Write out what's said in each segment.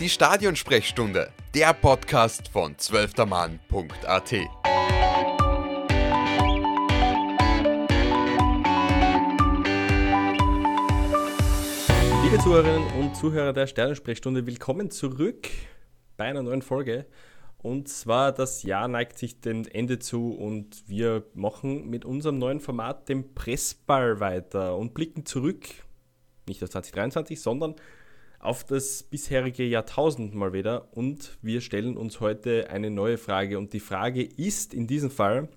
Die Stadionsprechstunde, der Podcast von zwölftermann.at. Liebe Zuhörerinnen und Zuhörer der Sternensprechstunde, willkommen zurück bei einer neuen Folge. Und zwar, das Jahr neigt sich dem Ende zu und wir machen mit unserem neuen Format den Pressball weiter und blicken zurück, nicht auf 2023, sondern auf das bisherige Jahrtausend mal wieder. Und wir stellen uns heute eine neue Frage. Und die Frage ist in diesem Fall,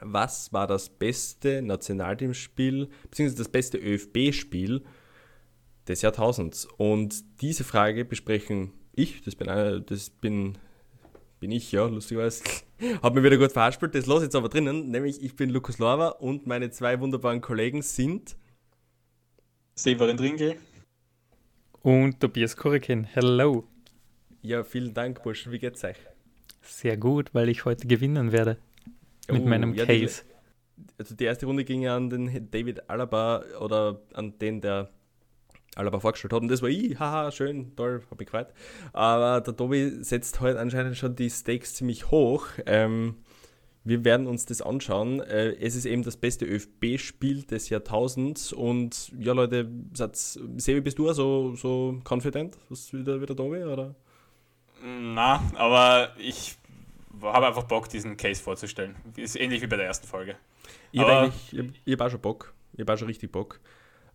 was war das beste Nationalteamspiel, beziehungsweise das beste ÖFB-Spiel des Jahrtausends. Und diese Frage besprechen ich, das bin, einer, das bin, bin ich, ja, lustigerweise, habe mir wieder gut verhaspelt, das lasse jetzt aber drinnen, nämlich ich bin Lukas Lorwa und meine zwei wunderbaren Kollegen sind Severin Dringel und Tobias Kurikin. Hello. Ja, vielen Dank, Burschen, wie geht's euch? Sehr gut, weil ich heute gewinnen werde mit Oh, meinem ja, Case. Die, also die erste Runde ging ja an den David Alaba oder an den, der Alaba vorgestellt hat. Und das war ich, haha, schön, toll, hab mich gefreut. Aber der Tobi setzt heute anscheinend schon die Stakes ziemlich hoch. Ähm, wir werden uns das anschauen. Äh, es ist eben das beste ÖFB-Spiel des Jahrtausends. Und ja, Leute, Sebi, bist du auch so, so confident? Was wieder, wieder Tobi? Oder? Na, aber ich habe einfach Bock, diesen Case vorzustellen. Ist ähnlich wie bei der ersten Folge. Ich habe eigentlich, ich hab, ich hab auch schon Bock. Ich habe auch schon richtig Bock.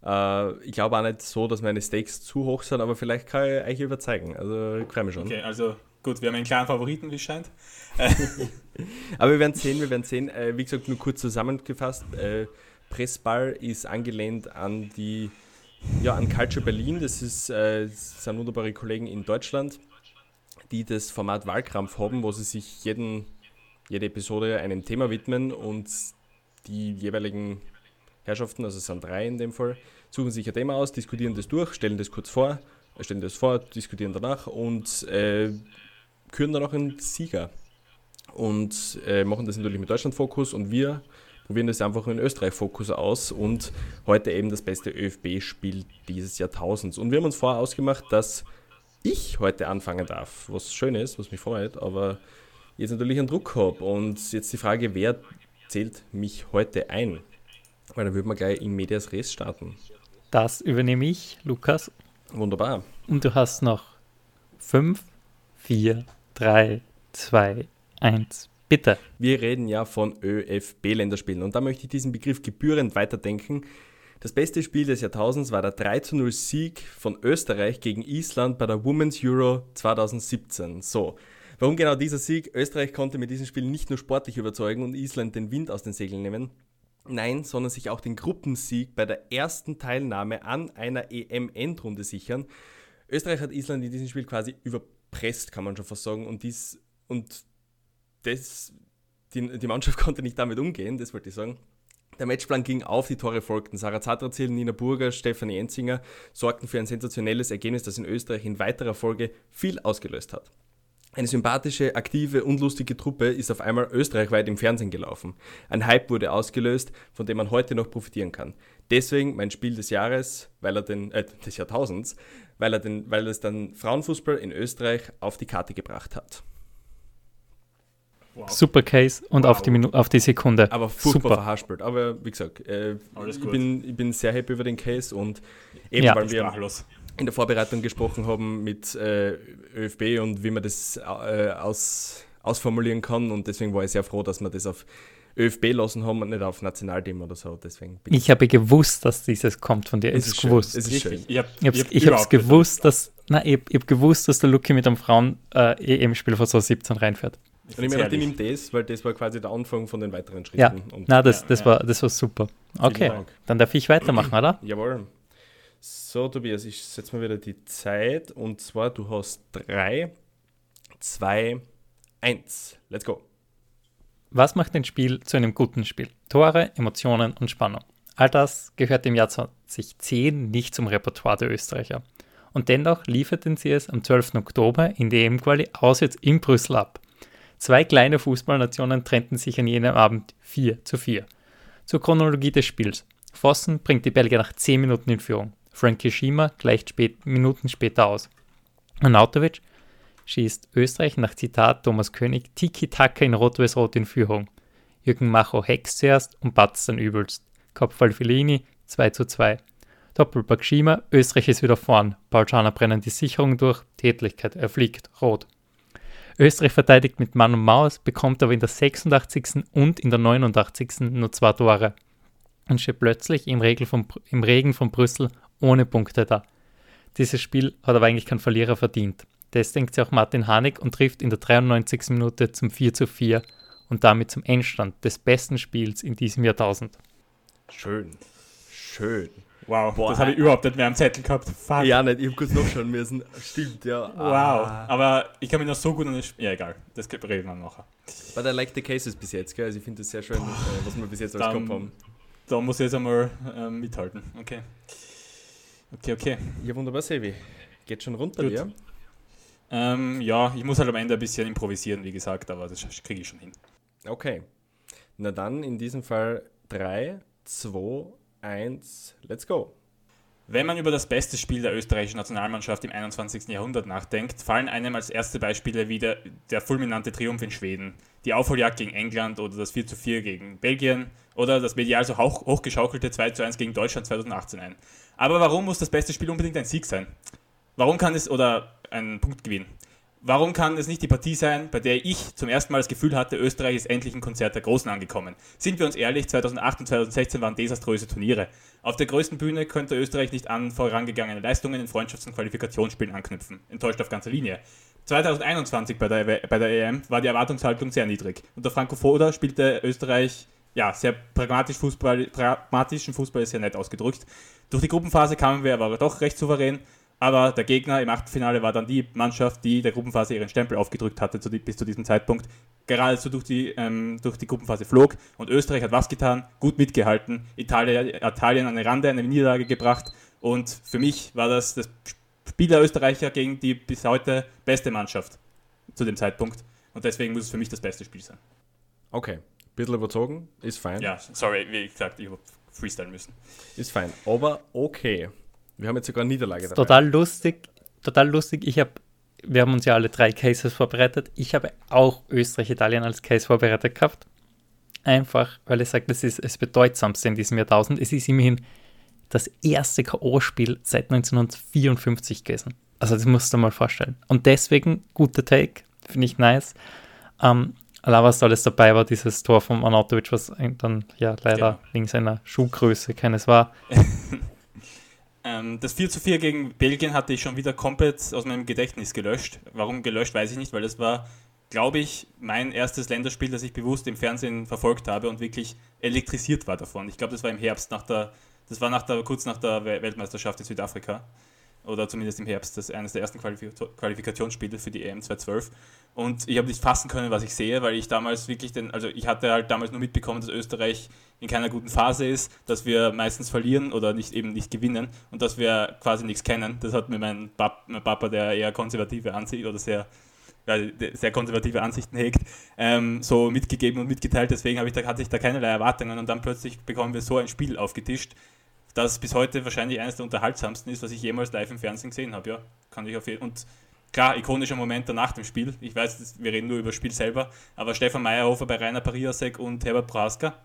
Äh, ich glaube auch nicht so, dass meine Stakes zu hoch sind, aber vielleicht kann ich euch überzeugen. Also ich freue mich schon. Okay, also gut, wir haben einen klaren Favoriten, wie es scheint. Aber wir werden sehen, wir werden sehen. Äh, wie gesagt, nur kurz zusammengefasst. Äh, Pressball ist angelehnt an die, ja, an Culture Berlin. Das, ist, äh, das sind wunderbare Kollegen in Deutschland, die das Format Wahlkampf haben, wo sie sich jeden, jede Episode einem Thema widmen und die jeweiligen Herrschaften, also es sind drei in dem Fall, suchen sich ein Thema aus, diskutieren das durch, stellen das kurz vor, stellen das vor, diskutieren danach und äh, küren dann auch einen Sieger und äh, machen das natürlich mit Deutschland-Fokus und wir probieren das einfach in Österreich-Fokus aus und heute eben das beste ÖFB-Spiel dieses Jahrtausends. Und wir haben uns vorher ausgemacht, dass ich heute anfangen darf, was schön ist, was mich freut, aber jetzt natürlich einen Druck habe. Und jetzt die Frage, wer zählt mich heute ein? Weil dann würden wir gleich in Medias Res starten. Das übernehme ich, Lukas. Wunderbar. Und du hast noch 5, 4, 3, 2, 1. Bitte. Wir reden ja von ÖFB-Länderspielen und da möchte ich diesen Begriff gebührend weiterdenken. Das beste Spiel des Jahrtausends war der 3 zu 0 Sieg von Österreich gegen Island bei der Women's Euro 2017. So, warum genau dieser Sieg? Österreich konnte mit diesem Spiel nicht nur sportlich überzeugen und Island den Wind aus den Segeln nehmen, nein, sondern sich auch den Gruppensieg bei der ersten Teilnahme an einer EM-Endrunde sichern. Österreich hat Island in diesem Spiel quasi überpresst, kann man schon fast sagen, und dies und das, die, die Mannschaft konnte nicht damit umgehen, das wollte ich sagen. Der Matchplan ging auf, die Tore folgten. Sarah Zatrazil, Nina Burger, Stefanie Enzinger sorgten für ein sensationelles Ergebnis, das in Österreich in weiterer Folge viel ausgelöst hat. Eine sympathische, aktive und lustige Truppe ist auf einmal österreichweit im Fernsehen gelaufen. Ein Hype wurde ausgelöst, von dem man heute noch profitieren kann. Deswegen mein Spiel des Jahres, weil er den, äh, des Jahrtausends, weil er den, weil es dann Frauenfußball in Österreich auf die Karte gebracht hat. Wow. Super Case und Wow. auf, die Minu auf die Sekunde. Aber furchtbar Super. verhaspelt. Aber wie gesagt, äh, Alles ich, gut. bin, ich bin sehr happy über den Case und eben Ja. weil wir Sprachlos. in der Vorbereitung gesprochen haben mit äh, ÖFB und wie man das äh, aus, ausformulieren kann und deswegen war ich sehr froh, dass wir das auf ÖFB lassen haben und nicht auf Nationalteam oder so. Deswegen bin Ich habe gewusst, dass dieses kommt von dir. Es Ich ist gewusst. Es ist schön. Ich habe Ich hab's, ich hab's gewusst, dass. Na, ich, ich gewusst, dass der Lucky mit einem Frauen-EM-Spiel von so 17 reinfährt. Und ich meine, ich nehme das, weil das war quasi der Anfang von den weiteren Schritten. Ja, Und na, das, Ja, das, ja. War, das war super. Okay, Dank. dann darf ich weitermachen, oder? Jawohl. So, Tobias, ich setze mal wieder die Zeit. Und zwar, du hast 3, 2, 1. Let's go. Was macht ein Spiel zu einem guten Spiel? Tore, Emotionen und Spannung. All das gehört im Jahr 2010 nicht zum Repertoire der Österreicher. Und dennoch lieferten sie es am 12. Oktober in der EM-Quali auswärts in Brüssel ab. Zwei kleine Fußballnationen trennten sich an jenem Abend 4 zu 4. Zur Chronologie des Spiels. Vossen bringt die Belgier nach 10 Minuten in Führung. Frankie Schiemer gleicht spät, Minuten später aus. Arnautovic schießt Österreich nach Zitat Thomas König Tiki-Taka in Rot-Weiß-Rot in Führung. Jürgen Macho hext zuerst und batzt dann übelst. Kopfball Fellini 2 zu 2. Doppelpack Schima, Österreich ist wieder vorn. Paul Schana brennen die Sicherung durch, Tätlichkeit, er fliegt, rot. Österreich verteidigt mit Mann und Maus, bekommt aber in der 86. und in der 89. nur zwei Tore und steht plötzlich im, von, im Regen von Brüssel ohne Punkte da. Dieses Spiel hat aber eigentlich kein Verlierer verdient. Das denkt sich auch Martin Hanig und trifft in der 93. Minute zum 4 zu 4 und damit zum Endstand des besten Spiels in diesem Jahrtausend. Schön. Schön. Wow, Boah. das habe ich überhaupt nicht mehr am Zettel gehabt. Fuck. Ja, nicht, ich habe kurz nachschauen müssen. Stimmt, ja. Wow, ah. aber ich kann mich noch so gut an das Spiel. Ja, egal, das reden wir nachher. But I like the cases bis jetzt, gell? Also ich finde das sehr schön, Boah. Äh, was wir bis jetzt alles gehabt haben. Da muss ich jetzt einmal ähm, mithalten. Okay. Okay, okay. Ja, wunderbar, Sevi. Geht schon runter, gut. ja? Ähm, ja, ich muss halt am Ende ein bisschen improvisieren, wie gesagt, aber das kriege ich schon hin. Okay. Na dann in diesem Fall 3, 2, 1, let's go. Wenn man über das beste Spiel der österreichischen Nationalmannschaft im 21. Jahrhundert nachdenkt, fallen einem als erste Beispiele wieder der fulminante Triumph in Schweden, die Aufholjagd gegen England oder das 4 zu 4 gegen Belgien oder das medial so hoch, hochgeschaukelte 2 zu 1 gegen Deutschland 2018 ein. Aber warum muss das beste Spiel unbedingt ein Sieg sein? Warum kann es, oder ein Punktgewinn, Warum kann es nicht die Partie sein, bei der ich zum ersten Mal das Gefühl hatte, Österreich ist endlich ein Konzert der Großen angekommen? Sind wir uns ehrlich, 2008 und 2016 waren desaströse Turniere. Auf der größten Bühne könnte Österreich nicht an vorangegangene Leistungen in Freundschafts- und Qualifikationsspielen anknüpfen. Enttäuscht auf ganzer Linie. 2021 bei der, bei der EM war die Erwartungshaltung sehr niedrig. Unter Franco Foda spielte Österreich ja, sehr pragmatisch Fußball, pragmatischen Fußball ist sehr nett ausgedrückt. Durch die Gruppenphase kamen wir aber doch recht souverän. Aber der Gegner im Achtelfinale war dann die Mannschaft, die der Gruppenphase ihren Stempel aufgedrückt hatte zu die, bis zu diesem Zeitpunkt. Geradezu durch die, ähm, durch die Gruppenphase flog und Österreich hat was getan, gut mitgehalten. Italien, Italien an den Rande eine Niederlage gebracht und für mich war das das Spiel der Österreicher gegen die bis heute beste Mannschaft zu dem Zeitpunkt und deswegen muss es für mich das beste Spiel sein. Okay, bisschen überzogen, ist fein. Ja, sorry, wie gesagt, ich habe freestylen müssen. Ist fein, aber okay. Wir haben jetzt sogar eine Niederlage dabei. Total lustig, total lustig. Ich habe, wir haben uns ja alle drei Cases vorbereitet. Ich habe auch Österreich, Italien als Case vorbereitet gehabt. Einfach, weil ich sage, das ist das Bedeutsamste in diesem Jahrtausend. Es ist immerhin das erste K.O.-Spiel seit 1954 gewesen. Also das musst du dir mal vorstellen. Und deswegen, guter Take, finde ich nice. Ähm, allein was da alles dabei war, dieses Tor von Anatovic, was dann ja leider genau. wegen seiner Schuhgröße keines war. Ähm, das 4 zu 4 gegen Belgien hatte ich schon wieder komplett aus meinem Gedächtnis gelöscht. Warum gelöscht, weiß ich nicht, weil das war, glaube ich, mein erstes Länderspiel, das ich bewusst im Fernsehen verfolgt habe und wirklich elektrisiert war davon. Ich glaube, das war im Herbst nach der, das war nach der, kurz nach der Weltmeisterschaft in Südafrika oder zumindest im Herbst, das eines der ersten Qualifikationsspiele für die EM 2012. Und ich habe nicht fassen können, was ich sehe, weil ich damals wirklich den, also ich hatte halt damals nur mitbekommen, dass Österreich in keiner guten Phase ist, dass wir meistens verlieren oder nicht eben nicht gewinnen und dass wir quasi nichts kennen. Das hat mir mein, Pap mein Papa, der eher konservative Ansicht oder sehr sehr konservative Ansichten hegt, ähm, so mitgegeben und mitgeteilt. Deswegen ich da, hatte ich da keinerlei Erwartungen und dann plötzlich bekommen wir so ein Spiel aufgetischt, das bis heute wahrscheinlich eines der unterhaltsamsten ist, was ich jemals live im Fernsehen gesehen habe. Ja, kann ich auf jeden Und klar, ikonischer Moment nach dem Spiel. Ich weiß, wir reden nur über das Spiel selber, aber Stefan Meyerhofer bei Rainer Pariasek und Herbert Praska.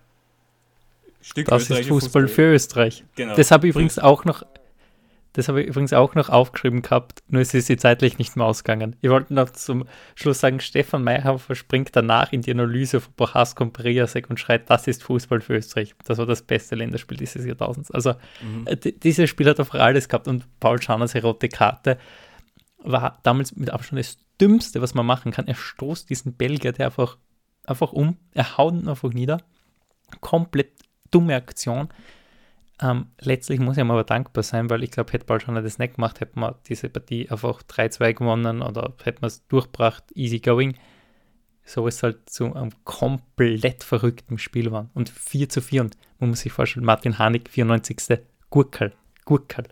Stück das ist Fußball, Fußball, für Österreich. Genau. Das habe ich übrigens auch noch das habe ich übrigens auch noch aufgeschrieben gehabt, nur ist sie zeitlich nicht mehr ausgegangen. Ich wollte noch zum Schluss sagen, Stefan Meyerhofer springt danach in die Analyse von Prohasko und Periasek und schreit, das ist Fußball für Österreich. Das war das beste Länderspiel dieses Jahrtausends. Also mhm. Äh, dieses Spiel hat einfach alles gehabt und Paul Schaners rote Karte war damals mit Abstand das Dümmste, was man machen kann. Er stoßt diesen Belgier, der einfach, einfach um, er haut ihn einfach nieder. Komplett dumme Aktion. Ähm, letztlich muss ich ihm aber dankbar sein, weil ich glaube, hätte bald schon das nicht gemacht, hätte man diese Partie einfach 3-2 gewonnen oder hätte man es durchgebracht, easy going. So ist halt zu einem komplett verrückten Spiel war. Und 4 zu 4 und man muss sich vorstellen, Martin Hanig, 94. Gurkel. Gurkel.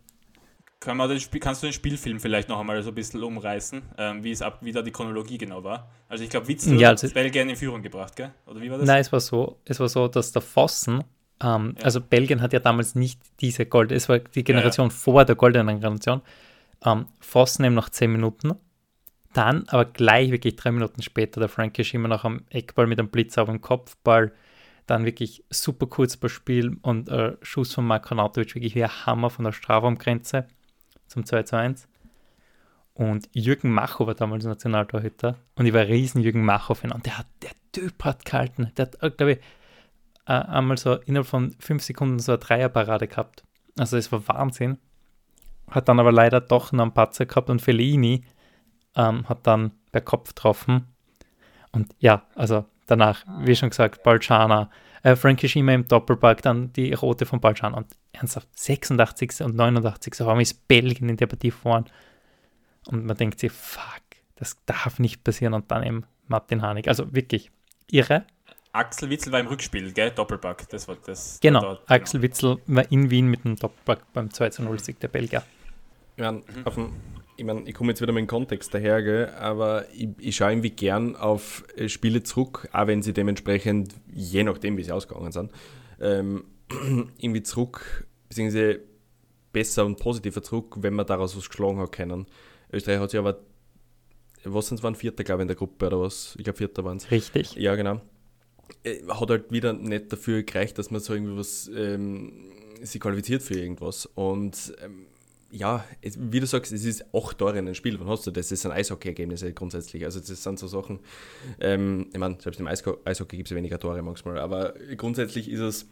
Kann kannst du den Spielfilm vielleicht noch einmal so ein bisschen umreißen, ähm, wie, es ab, wie da die Chronologie genau war? Also ich glaube, Witzel ja, also, hat Belgien in Führung gebracht, gell? Oder wie war das? Nein, es war so, es war so, dass der Fossen ähm, ja. Also Belgien hat ja damals nicht diese Gold, es war die Generation ja, ja. vor der goldenen Generation. ähm, Fossen nach 10 Minuten. Dann aber gleich wirklich drei Minuten später der Frank immer noch am Eckball mit einem Blitz auf dem Kopfball. Dann wirklich super Kurzballspiel und äh, Schuss von Marko Nautovic, wirklich wie ein Hammer von der Strafraumgrenze zum 2 zu 1. Und Jürgen Macho war damals Nationaltorhüter und ich war riesen Jürgen Macho-Fan und der, hat, der Typ hat gehalten. Der hat, glaube ich, äh, einmal so innerhalb von fünf Sekunden so eine Dreierparade gehabt. Also es war Wahnsinn. Hat dann aber leider doch noch einen Patzer gehabt und Fellini ähm, hat dann per Kopf getroffen. Und ja, also danach, wie schon gesagt, Balciana, äh, Frankie Shima im Doppelpack, dann die rote von Balciana und ernsthaft 86. und 89. Warum ist Belgien in der Partie vorn? Und man denkt sich, fuck, das darf nicht passieren. Und dann eben Martin Hanig. Also wirklich irre. Axel Witzel war im Rückspiel, gell? Doppelpack. Das war das. Genau, dort, genau. Axel Witzel war in Wien mit dem Doppelpack beim 2 0 Sieg der Belgier. Ich meine, mhm. ich, mein, ich komme jetzt wieder mit dem Kontext daher, gell? aber ich, ich schaue irgendwie gern auf äh, Spiele zurück, auch wenn sie dementsprechend, je nachdem, wie sie ausgegangen sind, ähm, irgendwie zurück, beziehungsweise besser und positiver zurück, wenn man daraus was geschlagen hat können. Österreich hat sich aber, was sind es, waren Vierter, glaube ich, in der Gruppe oder was? Ich glaube, Vierter waren es. Richtig. Ja, genau. Äh, hat halt wieder nicht dafür gereicht, dass man so irgendwie was, ähm, sich qualifiziert für irgendwas. Und ähm, ja, es, wie du sagst, es ist acht Tore in einem Spiel. Wann hast du das? Das sind Eishockey-Ergebnisse grundsätzlich. Also, das sind so Sachen. Ähm, ich meine, selbst im Eishockey gibt es weniger Tore manchmal, aber grundsätzlich ist es,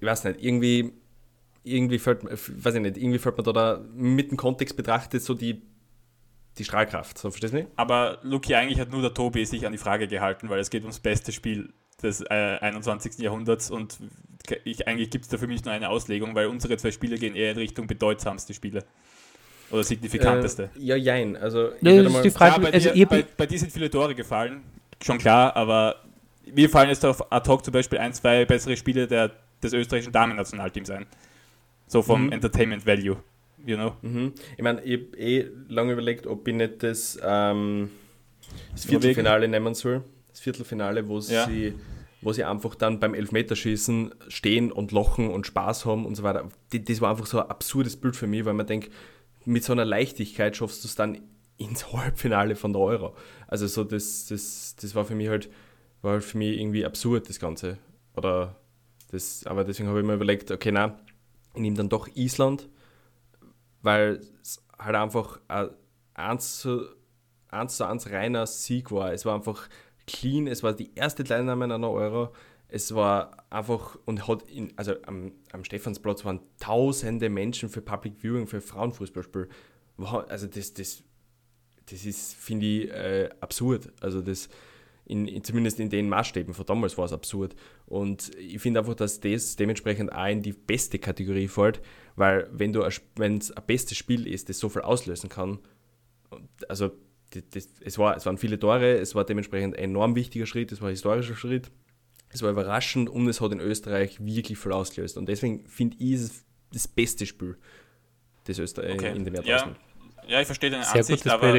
ich weiß nicht, irgendwie irgendwie fällt, weiß ich nicht, irgendwie fällt mir da, da mit dem Kontext betrachtet so die, die Strahlkraft. So, verstehst du nicht? Aber Luki, eigentlich hat nur der Tobi sich an die Frage gehalten, weil es geht ums beste Spiel des äh, 21. Jahrhunderts und ich, eigentlich gibt es da für mich nur eine Auslegung, weil unsere zwei Spiele gehen eher in Richtung bedeutsamste Spiele. Oder signifikanteste. Äh, ja, jein. Also, das ist die Frage. Ja, bei, also dir, bei, bei dir sind viele Tore gefallen, schon klar, aber mir fallen jetzt auf ad hoc zum Beispiel ein, zwei bessere Spiele der, des österreichischen Damen-Nationalteams ein. So vom mhm. Entertainment Value, you know? Mhm. Ich meine, ich habe eh lange überlegt, ob ich nicht das, ähm, das Viertelfinale nehmen soll. Das Viertelfinale, wo ja. sie wo sie einfach dann beim Elfmeterschießen stehen und lochen und Spaß haben und so weiter. Das war einfach so ein absurdes Bild für mich, weil man denkt, mit so einer Leichtigkeit schaffst du es dann ins Halbfinale von der Euro. Also so das, das, das war für mich halt, war halt für mich irgendwie absurd, das Ganze. Oder das, aber deswegen habe ich mir überlegt, okay, na, ich nehme dann doch Island, weil es halt einfach ein 1 zu, 1 zu 1 reiner Sieg war. Es war einfach clean, es war die erste Teilnahme an einer Euro. Es war einfach und hat in, also am, am Stephansplatz waren tausende Menschen für Public Viewing, für Frauenfußballspiel. Also das, das, das ist, finde ich, äh, absurd. Also das, in, in, zumindest in den Maßstäben von damals war es absurd. Und ich finde einfach, dass das dementsprechend auch in die beste Kategorie fällt, weil wenn du wenn es ein bestes Spiel ist, das so viel auslösen kann, also das, das, es, war, es waren viele Tore, es war dementsprechend ein enorm wichtiger Schritt, es war ein historischer Schritt, es war überraschend und es hat in Österreich wirklich viel ausgelöst. Und deswegen finde ich es das beste Spiel des Österreich okay. in dem Jahr ja. ja, ich verstehe deine Sehr Ansicht, aber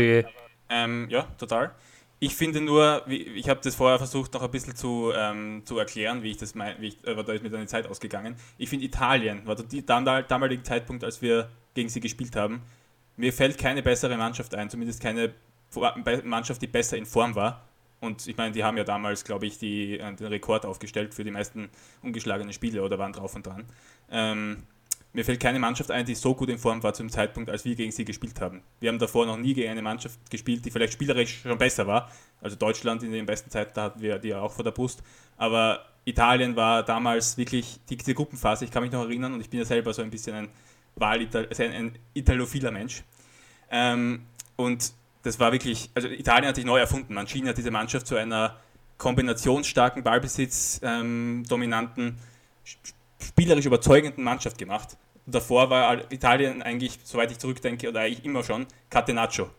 ähm, ja, total. Ich finde nur, ich habe das vorher versucht noch ein bisschen zu, ähm, zu erklären, wie ich das meine, aber da ist mir dann die Zeit ausgegangen. Ich finde Italien war der damalige Zeitpunkt, als wir gegen sie gespielt haben. Mir fällt keine bessere Mannschaft ein, zumindest keine Mannschaft, die besser in Form war. Und ich meine, die haben ja damals, glaube ich, die, äh, den Rekord aufgestellt für die meisten ungeschlagenen Spiele oder waren drauf und dran. Ähm, mir fällt keine Mannschaft ein, die so gut in Form war zum Zeitpunkt, als wir gegen sie gespielt haben. Wir haben davor noch nie gegen eine Mannschaft gespielt, die vielleicht spielerisch schon besser war. Also Deutschland in den besten Zeiten, da hatten wir die ja auch vor der Brust. Aber Italien war damals wirklich die, diese Gruppenphase. Ich kann mich noch erinnern und ich bin ja selber so ein bisschen ein, Wahlital also ein, ein italophiler Mensch. Ähm, und das war wirklich, also Italien hat sich neu erfunden. Mancini hat diese Mannschaft zu einer kombinationsstarken, Ballbesitz, ähm, spielerisch überzeugenden Mannschaft gemacht davor war Italien eigentlich, soweit ich zurückdenke, oder eigentlich immer schon Catenaccio.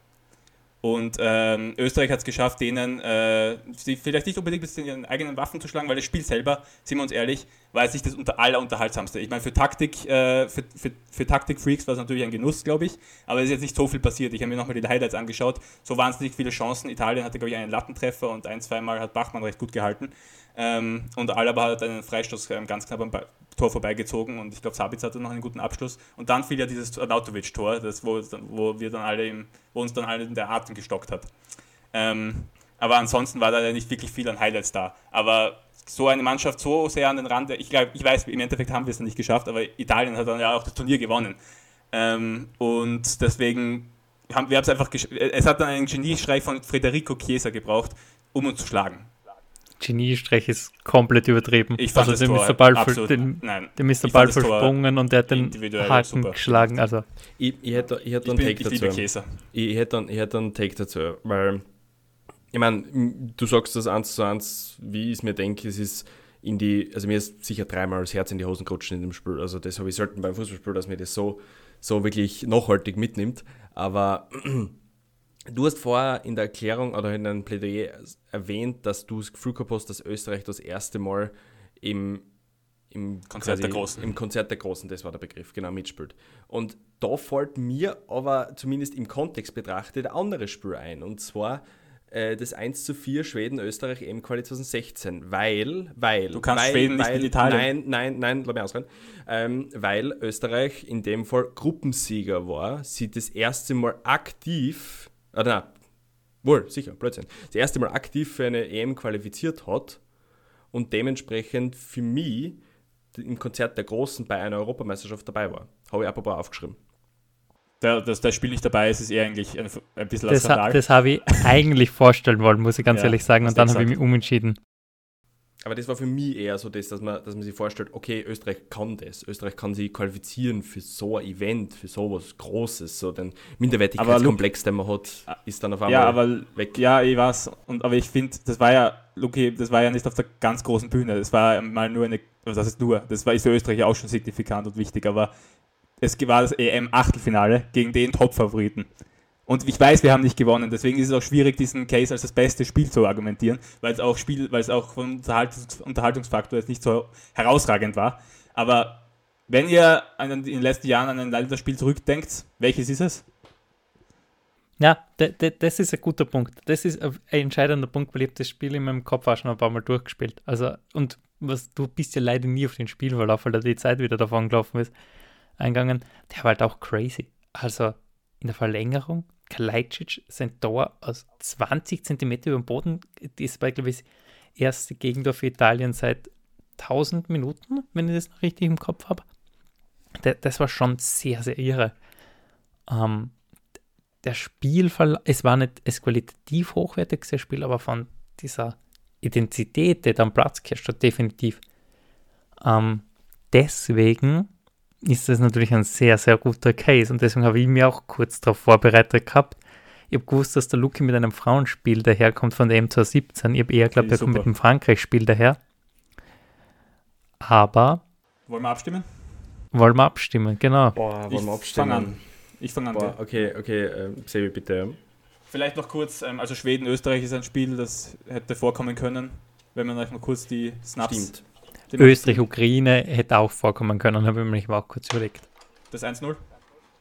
Und ähm, Österreich hat es geschafft, denen äh, vielleicht nicht unbedingt in ihren eigenen Waffen zu schlagen, weil das Spiel selber, sind wir uns ehrlich, war jetzt nicht das unter aller unterhaltsamste. Ich meine, für Taktik, äh, für, für, für Taktik-Freaks war es natürlich ein Genuss, glaube ich, aber es ist jetzt nicht so viel passiert. Ich habe mir nochmal die Highlights angeschaut. So wahnsinnig viele Chancen. Italien hatte, glaube ich, einen Lattentreffer und ein, zweimal hat Bachmann recht gut gehalten. Ähm, und Alaba hat einen Freistoß ähm, ganz knapp am ba Tor vorbeigezogen und ich glaube, Sabitz hatte noch einen guten Abschluss. Und dann fiel ja dieses Nautovic-Tor, wo, wo, wir dann alle im, wo uns dann alle der Atem gestockt hat. Ähm, aber ansonsten war da ja nicht wirklich viel an Highlights da. Aber so eine Mannschaft so sehr an den Rand, ich glaube, ich weiß, im Endeffekt haben wir es nicht geschafft, aber Italien hat dann ja auch das Turnier gewonnen. Ähm, und deswegen haben wir es einfach, es hat dann einen Geniestreich von Federico Chiesa gebraucht, um uns zu schlagen. Geniestreich ist komplett übertrieben. Ich fand also den Mr. Ball, absolut, den, nein, den Mr. Ball versprungen und der hat den Haken super. geschlagen. Also. Ich, ich hätte, ich hätte Ich, einen bin, Take ich dazu. Käse. Ich hätte ich hätte einen Take dazu, weil ich meine, du sagst das eins zu eins, wie ich es mir denke, es ist in die, also mir ist sicher dreimal das Herz in die Hosen gerutscht in dem Spiel. Also das habe ich selten beim Fußballspiel, dass mir das so, so wirklich nachhaltig mitnimmt. Aber du hast vorher in der Erklärung oder in deinem Plädoyer erwähnt, dass du das Gefühl gehabt hast, dass Österreich das erste Mal im, im Konzert der Großen. Im Konzert der Großen, das war der Begriff, genau, mitspielt. Und da fällt mir aber zumindest im Kontext betrachtet ein anderes Spiel ein. Und zwar äh, das 1 zu 4 Schweden-Österreich EM-Quali 2016. Weil, weil. Du kannst weil, Schweden nicht weil, mit Italien. Nein, nein, nein, lass mich ausreden. Ähm, weil Österreich in dem Fall Gruppensieger war, sie das erste Mal aktiv, oder nein, wohl, sicher, Blödsinn, das erste Mal aktiv für eine EM qualifiziert hat und dementsprechend für mich im Konzert der Großen bei einer Europameisterschaft dabei war. Habe ich apropos aufgeschrieben. Da, dass das Spiel nicht dabei ist, ist eher eigentlich ein, ein bisschen Das, ha, Skandal. das habe ich eigentlich vorstellen wollen, muss ich ganz Ja, ehrlich sagen. Und dann habe ich mich umentschieden. Aber das war für mich eher so das, dass man, dass man sich vorstellt, okay, Österreich kann das. Österreich kann sich qualifizieren für so ein Event, für sowas Großes. So den Minderwertigkeitskomplex, den man hat, ist dann auf einmal ja, aber weg. ja, ich weiß. Und aber ich finde, das war ja, Luki, das war ja nicht auf der ganz großen Bühne. Das war mal nur eine, also das ist nur, das war ist für Österreich auch schon signifikant und wichtig, aber es war das EM-Achtelfinale gegen den Top-Favoriten. Und ich weiß, wir haben nicht gewonnen, deswegen ist es auch schwierig, diesen Case als das beste Spiel zu argumentieren, weil es auch Spiel, weil es auch vom Unterhaltungs Unterhaltungsfaktor jetzt nicht so herausragend war. Aber wenn ihr in den letzten Jahren an ein Länderspiel zurückdenkt, welches ist es? Ja, das ist ein guter Punkt. Das ist ein entscheidender Punkt, weil ich das Spiel in meinem Kopf auch schon ein paar Mal durchgespielt. Also, und was, du bist ja leider nie auf den Spielverlauf, weil da die Zeit wieder davon gelaufen ist, eingegangen. Der war halt auch crazy. Also, in der Verlängerung, Kalajdzic, sein Tor aus 20 Zentimeter über dem Boden, das war, glaube ich, das erste Gegentor für Italien seit 1000 Minuten, wenn ich das noch richtig im Kopf habe. Das war schon sehr, sehr irre. Ähm, der Spielverlauf, es war nicht das qualitativ hochwertigste Spiel, aber von dieser Identität, die da am Platz hat, definitiv. Ähm, deswegen ist das natürlich ein sehr, sehr guter Case und deswegen habe ich mich auch kurz darauf vorbereitet gehabt. Ich habe gewusst, dass der Luki mit einem Frauenspiel daherkommt von der M217. Ich habe eher geglaubt, Okay, er kommt mit dem Frankreich-Spiel daher. Aber Wollen wir abstimmen? wollen wir abstimmen, genau. Boah, Ich wollen wir fang abstimmen? an. Ich fange an. Boah, okay, okay, äh, Sebi, bitte. Vielleicht noch kurz, ähm, also Schweden-Österreich ist ein Spiel, das hätte vorkommen können, wenn man euch mal kurz die Snaps. Stimmt. Die- Österreich, Ukraine hätte auch vorkommen können, habe ich mir auch kurz überlegt. Das 1-0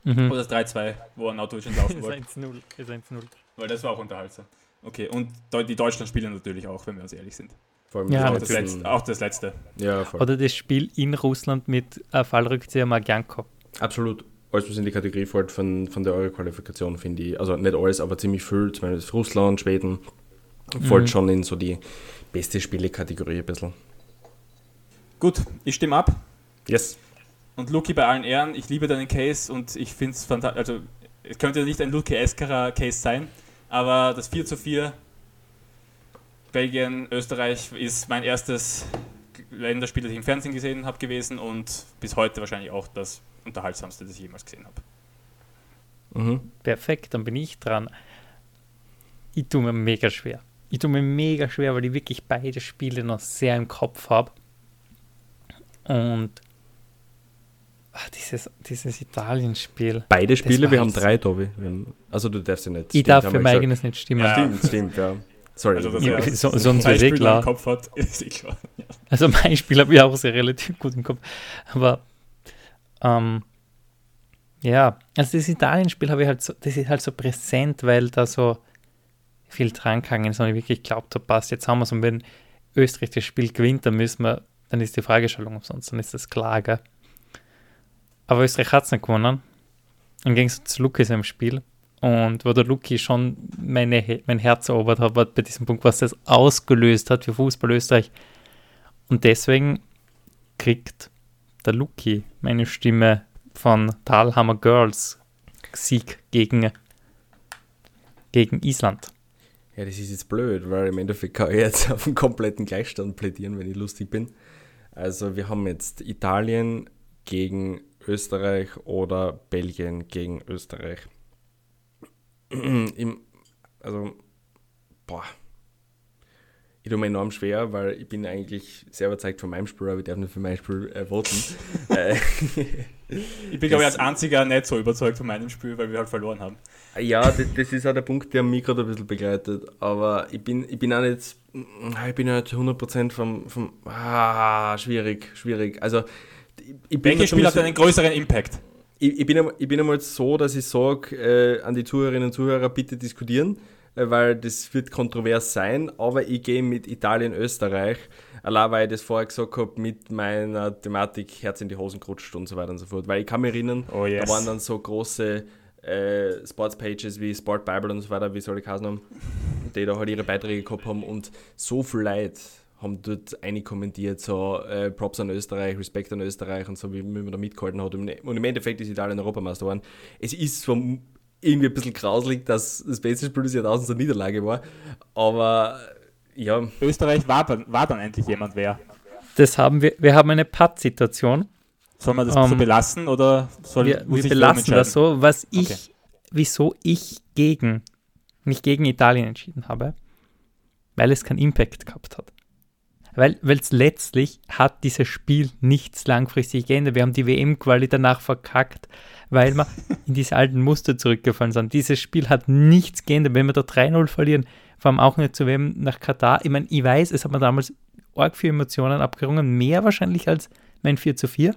Mhm. oder das 3-2, wo Arnautovic entlaufen wollte. 1-0, ist 1-0. Weil das war auch unterhaltsam. Okay, und die Deutschland-Spiele natürlich auch, wenn wir uns ehrlich sind. Vor allem Ja, Auch das, letzte, auch das letzte. Ja, voll. Oder das Spiel in Russland mit äh, Fallrückzieher Margianko. Absolut. Alles, was in die Kategorie fällt von, von der Euro-Qualifikation, finde ich. Also nicht alles, aber ziemlich viel. Zumindest Russland, Schweden. Fällt Mhm. schon in so die beste Spiele-Kategorie ein bisschen. Gut, ich stimme ab. Yes. Und Luki bei allen Ehren, ich liebe deinen Case und ich finde es fantastisch. Also, es könnte nicht ein Luki Eskarer Case sein, aber das 4 zu 4 Belgien, Österreich ist mein erstes Länderspiel, das ich im Fernsehen gesehen habe gewesen und bis heute wahrscheinlich auch das unterhaltsamste, das ich jemals gesehen habe. Mhm. Perfekt, dann bin ich dran. Ich tue mir mega schwer. Ich tue mir mega schwer, weil ich wirklich beide Spiele noch sehr im Kopf habe. Und ach, dieses, dieses Italien-Spiel. Beide Spiele, wir haben drei, Tobi. Haben, also du darfst ja nicht. Ich Stimmt, darf für mein eigenes nicht stimmen. Ja. Stimmt, stimmt, ja. Sorry. Also, dass Ja, er so- eh Spiele klar. im Kopf hat, ist eh klar. Ja. Also mein Spiel habe ich auch sehr relativ gut im Kopf. Aber ähm, ja, also das Italien-Spiel habe ich halt so, das ist halt so präsent, weil da so viel dran gegangen ist und ich wirklich glaubt habe, passt, jetzt haben wir es. Und wenn Österreich das Spiel gewinnt, dann müssen wir, dann ist die Fragestellung umsonst, dann ist das klar, gell? Aber Österreich hat es nicht gewonnen. Im Gegensatz zu Luki im Spiel. Und wo der Luki schon meine, mein Herz erobert hat, war bei diesem Punkt, was das ausgelöst hat für Fußball Österreich. Und deswegen kriegt der Luki meine Stimme von Talhammer Girls Sieg gegen, gegen Island. Ja, das ist jetzt blöd, weil im Endeffekt kann ich jetzt auf einen kompletten Gleichstand plädieren, wenn ich lustig bin. Also wir haben jetzt Italien gegen Österreich oder Belgien gegen Österreich. Im, also, boah. Ich tue mir enorm schwer, weil ich bin eigentlich sehr überzeugt von meinem Spiel, aber ich darf nicht für mein Spiel äh, voten. Äh, ich bin, glaube ich, als einziger nicht so überzeugt von meinem Spiel, weil wir halt verloren haben. Ja, das, das ist auch der Punkt, der mich gerade ein bisschen begleitet. Aber ich bin, ich bin auch nicht, ich bin nicht 100% vom, vom ah, schwierig, schwierig. Also, ich bin Welches Spiel hat einen größeren Impact? Ich, ich, bin, ich bin einmal so, dass ich sage, äh, an die Zuhörerinnen und Zuhörer, bitte diskutieren, äh, weil das wird kontrovers sein, aber ich gehe mit Italien, Österreich, allein weil ich das vorher gesagt habe, mit meiner Thematik Herz in die Hosen gerutscht und so weiter und so fort. Weil ich kann mich erinnern, oh yes. da waren dann so große äh, Sportspages wie Sport Bible und so weiter, wie soll ich heißen haben, die da halt ihre Beiträge gehabt haben und so viel Leid haben dort eine kommentiert, so äh, Props an Österreich, Respekt an Österreich und so, wie, wie man da mitgehalten hat. Und im Endeffekt ist Italien Europameister geworden. Es ist vom, irgendwie ein bisschen grauslig, dass das beste Spiel des Jahrtausends eine Niederlage war, aber ja. Österreich war dann, war dann endlich jemand wer. Das haben wir, wir haben eine Patt-Situation. Soll man das um, so ähm, belassen oder soll wir, wir belassen das so, was ich, okay. wieso ich gegen, mich gegen Italien entschieden habe, weil es keinen Impact gehabt hat. Weil es letztlich hat dieses Spiel nichts langfristig geändert. Wir haben die WM-Quali danach verkackt, weil wir in diese alten Muster zurückgefallen sind. Dieses Spiel hat nichts geändert. Wenn wir da 3-0 verlieren, vor allem auch nicht zu WM nach Katar. Ich meine, ich weiß, es hat mir damals arg für Emotionen abgerungen, mehr wahrscheinlich als mein 4 zu 4.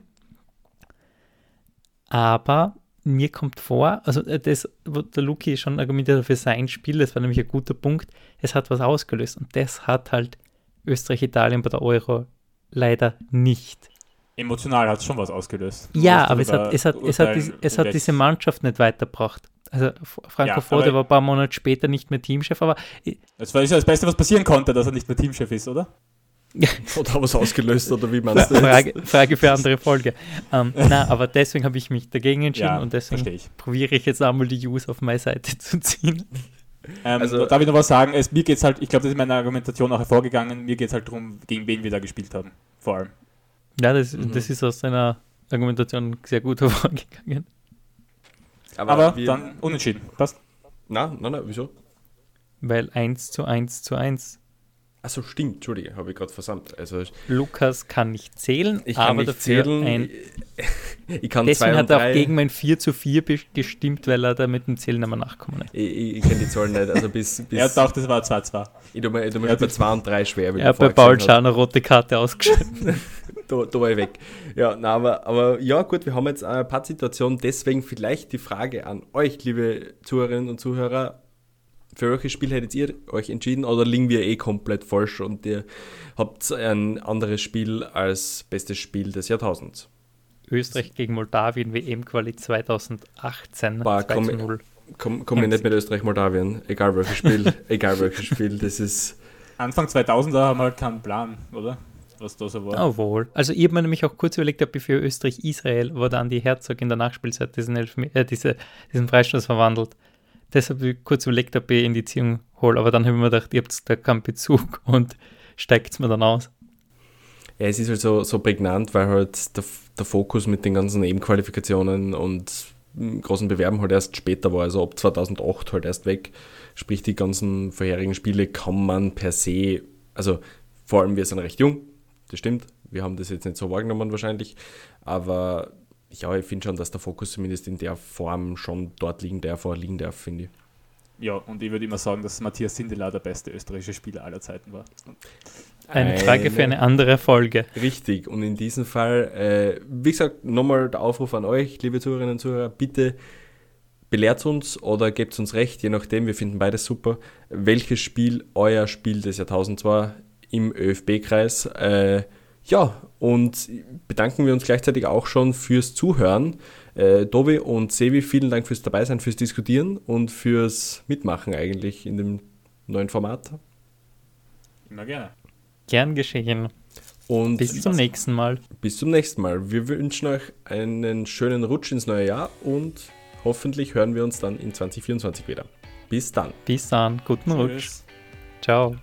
Aber mir kommt vor, also äh, das, wo der Luki schon argumentiert hat für sein Spiel, das war nämlich ein guter Punkt, es hat was ausgelöst und das hat halt Österreich, Italien bei der Euro leider nicht. Emotional hat es schon was ausgelöst. Ja, aber es hat, es, hat, es, hat, es hat diese Mannschaft nicht weitergebracht. Also Franco ja, Fode war ein paar Monate später nicht mehr Teamchef, aber... Das war ja das Beste, was passieren konnte, dass er nicht mehr Teamchef ist, oder? Oder was ausgelöst, oder wie meinst du Frage, Frage für andere Folge. Ähm, na, aber deswegen habe ich mich dagegen entschieden ja, und deswegen probiere ich jetzt einmal die Use auf meine Seite zu ziehen. Ähm, also, darf ich noch was sagen? Es, mir geht es halt, ich glaube, das ist meine Argumentation auch hervorgegangen, mir geht es halt darum, gegen wen wir da gespielt haben. Vor allem. Ja, das, mhm. das ist aus seiner Argumentation sehr gut hervorgegangen. Aber, Aber dann unentschieden. Passt? Na, na, na, wieso? Weil 1 zu 1 zu 1 Achso, stimmt, Entschuldige, habe ich gerade versandt. Also, Lukas kann nicht zählen, ich kann aber nicht dafür zählen. ein. ich kann Deswegen hat er auch gegen mein 4 zu 4 gestimmt, weil er da mit dem Zählen einmal nachkommen ist. Ich, ich, ich kenne die Zahlen nicht. Also bis, bis er dachte, das war 2-2. Ich tue mir, ich tue mir bei 2 und 3 schwer. Er hat bei Paul Schau eine rote Karte ausgeschaltet. da, da war ich weg. Ja, na, aber, aber ja, gut, wir haben jetzt eine Pattsituation. Deswegen vielleicht die Frage an euch, liebe Zuhörerinnen und Zuhörer für welches Spiel hättet ihr euch entschieden oder liegen wir eh komplett falsch und ihr habt ein anderes Spiel als bestes Spiel des Jahrtausends? Österreich gegen Moldawien WM-Quali 2018 Boah, komm, 0. Komm, komm ich nicht mit Österreich-Moldawien, egal welches Spiel, egal welches Spiel, das ist... Anfang 2000er haben wir halt keinen Plan, oder? Was da so war. Oh, wohl. Also ich habe mir nämlich auch kurz überlegt, ob ich für Österreich-Israel, wo dann die Herzog in der Nachspielzeit diesen, Elfme äh, diese, diesen Freistoß verwandelt, deshalb ich kurz überlegt, ob ich in die Ziehung hole, aber dann habe ich mir gedacht, ihr habt da keinen Bezug und steigt es mir dann aus. Ja, es ist halt so, so prägnant, weil halt der, der Fokus mit den ganzen Nebenqualifikationen und großen Bewerben halt erst später war, also ab 2008 halt erst weg. Sprich, die ganzen vorherigen Spiele kann man per se, also vor allem wir sind recht jung, das stimmt, wir haben das jetzt nicht so wahrgenommen wahrscheinlich, aber ja, ich finde schon, dass der Fokus zumindest in der Form schon dort liegen darf, wo er liegen darf, finde ich. Ja, und ich würde immer sagen, dass Matthias Sindelar der beste österreichische Spieler aller Zeiten war. Eine, eine Frage für eine andere Folge. Richtig, und in diesem Fall, äh, wie gesagt, nochmal der Aufruf an euch, liebe Zuhörerinnen und Zuhörer, bitte belehrt uns oder gebt uns recht, je nachdem, wir finden beides super, welches Spiel euer Spiel des Jahrtausends war. im ÖFB-Kreis. Äh, ja, und bedanken wir uns gleichzeitig auch schon fürs Zuhören. Äh, Dovi und Sevi, vielen Dank fürs Dabeisein, fürs Diskutieren und fürs Mitmachen eigentlich in dem neuen Format. Immer gerne. Gern geschehen. Und bis zum nächsten Mal. Bis zum nächsten Mal. Wir wünschen euch einen schönen Rutsch ins neue Jahr und hoffentlich hören wir uns dann in 2024 wieder. Bis dann. Bis dann. Guten Tschüss. Rutsch. Ciao.